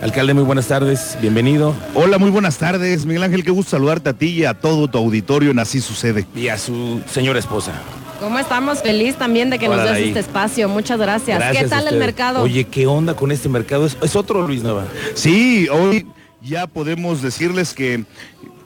Alcalde, muy buenas tardes, bienvenido. Hola, muy buenas tardes, Miguel Ángel, qué gusto saludarte a ti y a todo tu auditorio en Así Sucede. Y a su señora esposa. ¿Cómo estamos? Feliz también de que nos des este espacio. Muchas gracias. ¿Qué tal el mercado? Oye, ¿qué onda con este mercado? ¿Es, es otro Luis Nova? Sí, hoy ya podemos decirles que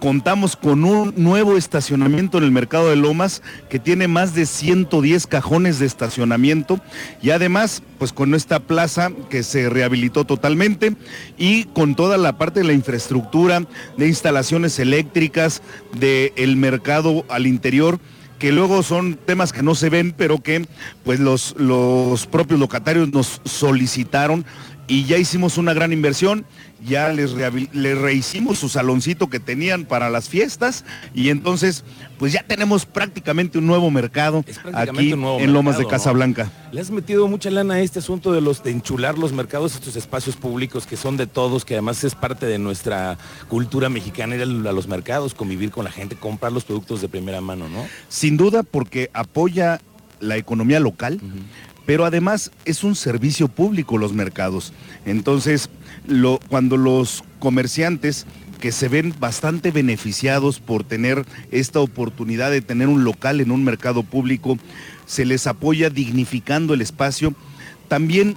contamos con un nuevo estacionamiento en el mercado de Lomas que tiene más de 110 cajones de estacionamiento y además pues con esta plaza que se rehabilitó totalmente y con toda la parte de la infraestructura de instalaciones eléctricas del mercado al interior que luego son temas que no se ven, pero que pues los, los propios locatarios nos solicitaron y ya hicimos una gran inversión, ya les, rehicimos su saloncito que tenían para las fiestas y entonces pues ya tenemos prácticamente un nuevo mercado aquí en Lomas de Casablanca. Le has metido mucha lana a este asunto de los de enchular los mercados, estos espacios públicos que son de todos, que además es parte de nuestra cultura mexicana ir a los mercados, convivir con la gente, comprar los productos de primera mano, ¿no? Sin duda porque apoya la economía local pero además es un servicio público los mercados. Entonces, lo, cuando los comerciantes que se ven bastante beneficiados por tener esta oportunidad de tener un local en un mercado público, se les apoya dignificando el espacio, también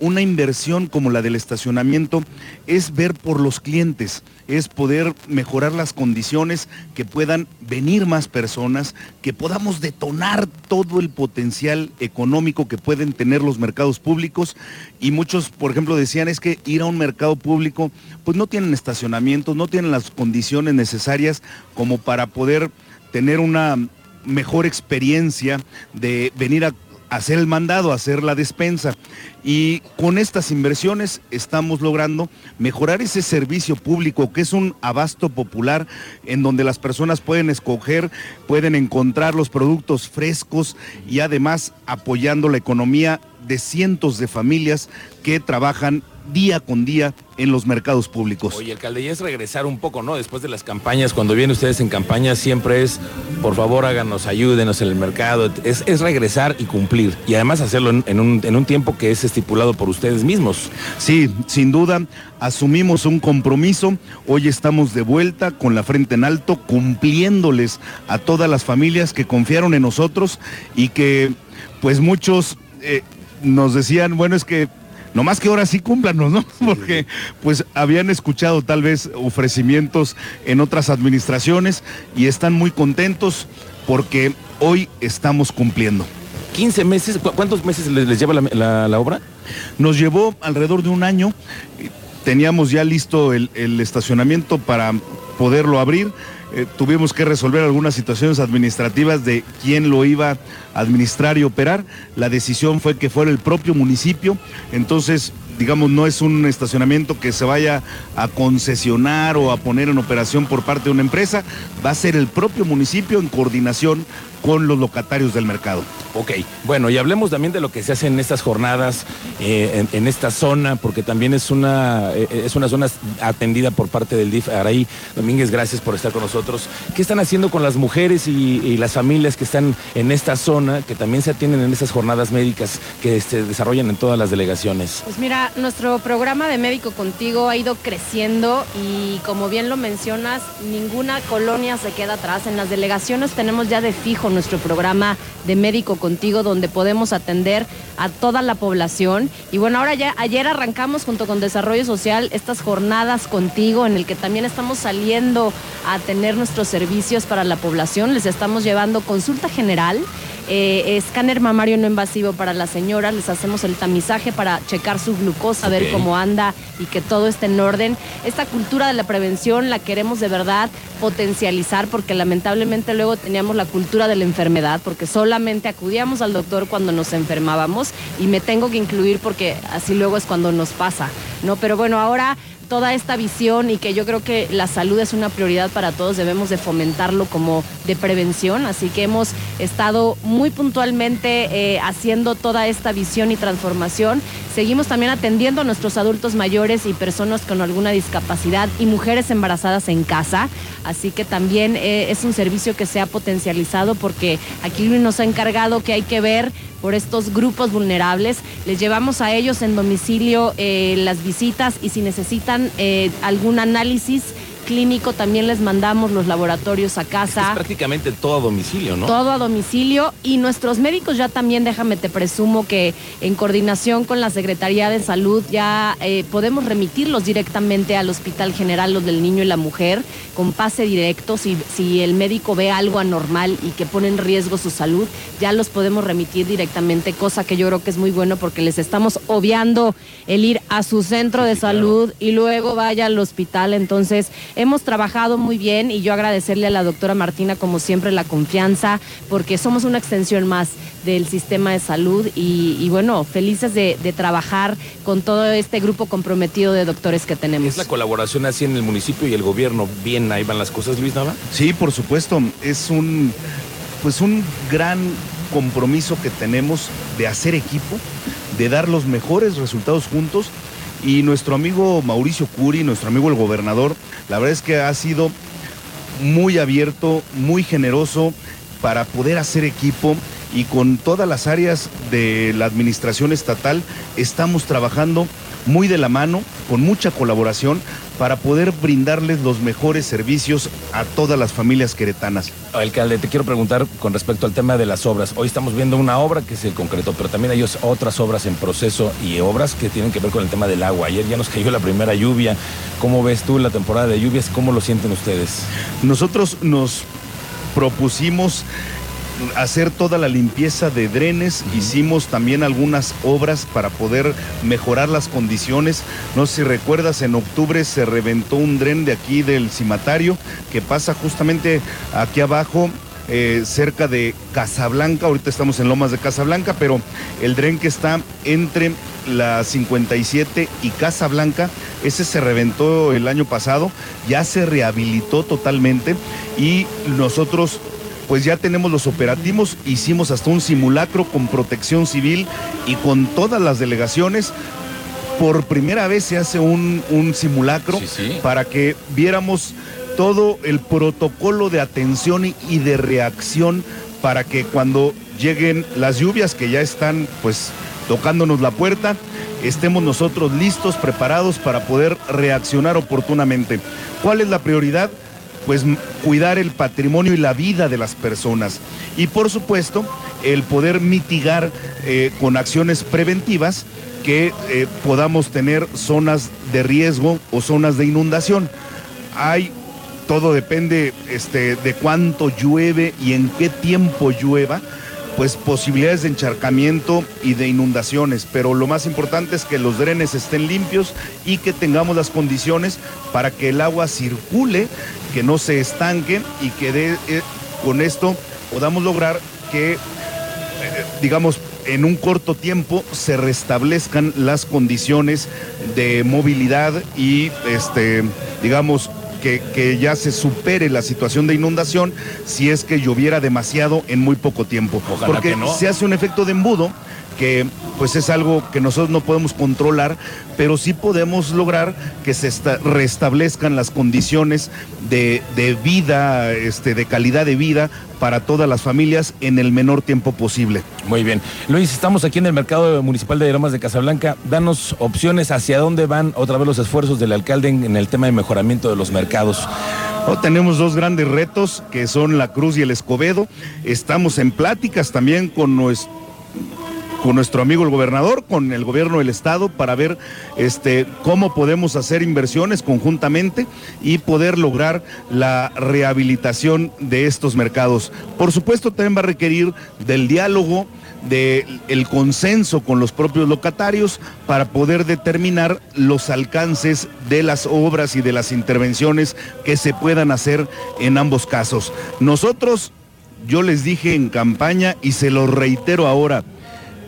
una inversión como la del estacionamiento es ver por los clientes, es poder mejorar las condiciones, que puedan venir más personas, que podamos detonar todo el potencial económico que pueden tener los mercados públicos. Y muchos, por ejemplo, decían es que ir a un mercado público, pues no tienen estacionamiento, no tienen las condiciones necesarias como para poder tener una mejor experiencia de venir a hacer el mandado, hacer la despensa. Y con estas inversiones estamos logrando mejorar ese servicio público que es un abasto popular en donde las personas pueden escoger, pueden encontrar los productos frescos y además apoyando la economía de cientos de familias que trabajan día con día en los mercados públicos. Oye, alcalde, y es regresar un poco, ¿no? Después de las campañas, cuando vienen ustedes en campaña, siempre es, por favor, háganos, ayúdenos en el mercado. Es, regresar y cumplir. Y además hacerlo en, un, en un tiempo que es estipulado por ustedes mismos. Sí, sin duda, asumimos un compromiso. Hoy estamos de vuelta con la frente en alto, cumpliéndoles a todas las familias que confiaron en nosotros y que, pues muchos... Eh, nos decían, bueno, es que no más que ahora sí cúmplanos, ¿no? Porque pues habían escuchado tal vez ofrecimientos en otras administraciones y están muy contentos porque hoy estamos cumpliendo. 15 meses, ¿cuántos meses les, lleva la, obra? Nos llevó alrededor de un año, teníamos ya listo el, el estacionamiento para poderlo abrir eh, tuvimos que resolver algunas situaciones administrativas de quién lo iba a administrar y operar. La decisión fue que fuera el propio municipio. Entonces, digamos, no es un estacionamiento que se vaya a concesionar o a poner en operación por parte de una empresa. Va a ser el propio municipio en coordinación con los locatarios del mercado. Ok, bueno, y hablemos también de lo que se hace en estas jornadas, eh, en, esta zona, porque también es una, eh, es una zona atendida por parte del DIF. Araí Domínguez, gracias por estar con nosotros. ¿Qué están haciendo con las mujeres y, las familias que están en esta zona, que también se atienden en esas jornadas médicas que se desarrollan en todas las delegaciones? Pues mira, nuestro programa de Médico Contigo ha ido creciendo y como bien lo mencionas, ninguna colonia se queda atrás. En las delegaciones tenemos ya de fijo nuestro programa de Médico Contigo, donde podemos atender a toda la población. Y bueno, ahora ya, ayer arrancamos junto con Desarrollo Social estas jornadas contigo, en el que también estamos saliendo a tener nuestros servicios para la población. Les estamos llevando consulta general eh, escáner mamario no invasivo para la señora, les hacemos el tamizaje para checar su glucosa, ver cómo anda y que todo esté en orden. Esta cultura de la prevención la queremos de verdad potencializar porque lamentablemente luego teníamos la cultura de la enfermedad porque solamente acudíamos al doctor cuando nos enfermábamos y me tengo que incluir porque así luego es cuando nos pasa, ¿no? Pero bueno, ahora toda esta visión y que yo creo que la salud es una prioridad para todos, debemos de fomentarlo como de prevención, así que hemos estado muy puntualmente eh, haciendo toda esta visión y transformación. Seguimos también atendiendo a nuestros adultos mayores y personas con alguna discapacidad y mujeres embarazadas en casa, así que también eh, es un servicio que se ha potencializado porque aquí nos ha encargado que hay que ver por estos grupos vulnerables. Les llevamos a ellos en domicilio eh, las visitas y si necesitan eh, algún análisis clínico también les mandamos los laboratorios a casa. Es prácticamente todo a domicilio, ¿no? Todo a domicilio y nuestros médicos ya también, déjame te presumo que en coordinación con la Secretaría de Salud ya eh, podemos remitirlos directamente al Hospital General, los del niño y la mujer, con pase directo. Si, si el médico ve algo anormal y que pone en riesgo su salud, ya los podemos remitir directamente, cosa que yo creo que es muy bueno porque les estamos obviando el ir a su centro de salud y luego vaya al hospital. Entonces, Hemos trabajado muy bien y yo agradecerle a la doctora Martina, como siempre, la confianza, porque somos una extensión más del sistema de salud y, bueno, felices de, trabajar con todo este grupo comprometido de doctores que tenemos. ¿Es la colaboración así en el municipio y el gobierno? ¿Bien ahí van las cosas, Luis Nava? Sí, por supuesto. Es un, pues un gran compromiso que tenemos de hacer equipo, de dar los mejores resultados juntos y nuestro amigo Mauricio Curi, nuestro amigo el gobernador, la verdad es que ha sido muy abierto, muy generoso para poder hacer equipo y con todas las áreas de la administración estatal estamos trabajando muy de la mano, con mucha colaboración, para poder brindarles los mejores servicios a todas las familias queretanas. Alcalde, te quiero preguntar con respecto al tema de las obras. Hoy estamos viendo una obra que se concretó, pero también hay otras obras en proceso y obras que tienen que ver con el tema del agua. Ayer ya nos cayó la primera lluvia. ¿Cómo ves tú la temporada de lluvias? ¿Cómo lo sienten ustedes? Nosotros nos propusimos hacer toda la limpieza de drenes, hicimos también algunas obras para poder mejorar las condiciones. No sé si recuerdas, en octubre se reventó un dren de aquí del cimatario que pasa justamente aquí abajo eh, cerca de Casablanca, ahorita estamos en Lomas de Casablanca, pero el dren que está entre la 57 y Casablanca, ese se reventó el año pasado, ya se rehabilitó totalmente y nosotros pues ya tenemos los operativos, hicimos hasta un simulacro con protección civil y con todas las delegaciones. Por primera vez se hace un, simulacro para que viéramos todo el protocolo de atención y de reacción para que cuando lleguen las lluvias que ya están pues tocándonos la puerta, estemos nosotros listos, preparados para poder reaccionar oportunamente. ¿Cuál es la prioridad? Pues cuidar el patrimonio y la vida de las personas. Y por supuesto, el poder mitigar eh, con acciones preventivas que eh, podamos tener zonas de riesgo o zonas de inundación. Hay, todo depende este, de cuánto llueve y en qué tiempo llueva pues posibilidades de encharcamiento y de inundaciones, pero lo más importante es que los drenes estén limpios y que tengamos las condiciones para que el agua circule, que no se estanque y que eh, con esto podamos lograr que, eh, digamos, en un corto tiempo se restablezcan las condiciones de movilidad y, este, digamos, que, ya se supere la situación de inundación si es que lloviera demasiado en muy poco tiempo. Porque se hace un efecto de embudo que pues es algo que nosotros no podemos controlar, pero sí podemos lograr que se restablezcan las condiciones de, vida, este, de calidad de vida para todas las familias en el menor tiempo posible. Muy bien. Luis, estamos aquí en el mercado municipal de Lomas de Casablanca. Danos opciones hacia dónde van otra vez los esfuerzos del alcalde en, el tema de mejoramiento de los mercados. Oh, tenemos dos grandes retos que son la Cruz y el Escobedo. Estamos en pláticas también con nuestro con nuestro amigo el gobernador, con el gobierno del estado, para ver este, cómo podemos hacer inversiones conjuntamente y poder lograr la rehabilitación de estos mercados. Por supuesto, también va a requerir del diálogo, del consenso con los propios locatarios para poder determinar los alcances de las obras y de las intervenciones que se puedan hacer en ambos casos. Nosotros, yo les dije en campaña y se lo reitero ahora,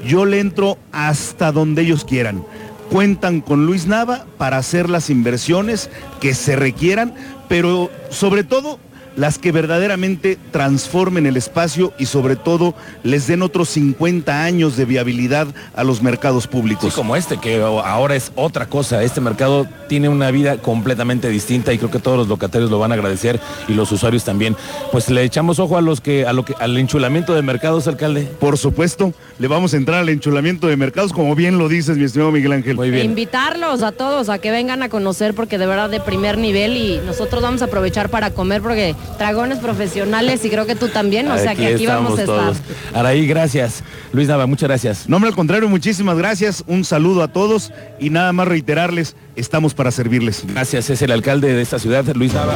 yo le entro hasta donde ellos quieran. cuentan con Luis Nava para hacer las inversiones que se requieran, pero sobre todo las que verdaderamente transformen el espacio y sobre todo les den otros 50 años de viabilidad a los mercados Sí, públicos. como este, que ahora es otra cosa. Este mercado tiene una vida completamente distinta y creo que todos los locatarios lo van a agradecer y los usuarios también. Pues le echamos ojo a los que, a lo que, al enchulamiento de mercados, alcalde. Por supuesto, le vamos a entrar al enchulamiento de mercados, como bien lo dices, mi estimado Miguel Ángel. Muy bien. invitarlos a todos a que vengan a conocer porque de verdad de primer nivel y nosotros vamos a aprovechar para comer porque dragones profesionales y creo que tú también, o sea que aquí vamos a estar. todos. Araí, gracias. Luis Nava, muchas gracias. No, hombre, al contrario, muchísimas gracias, un saludo a todos y nada más reiterarles, estamos para servirles. Gracias, es el alcalde de esta ciudad, Luis Nava.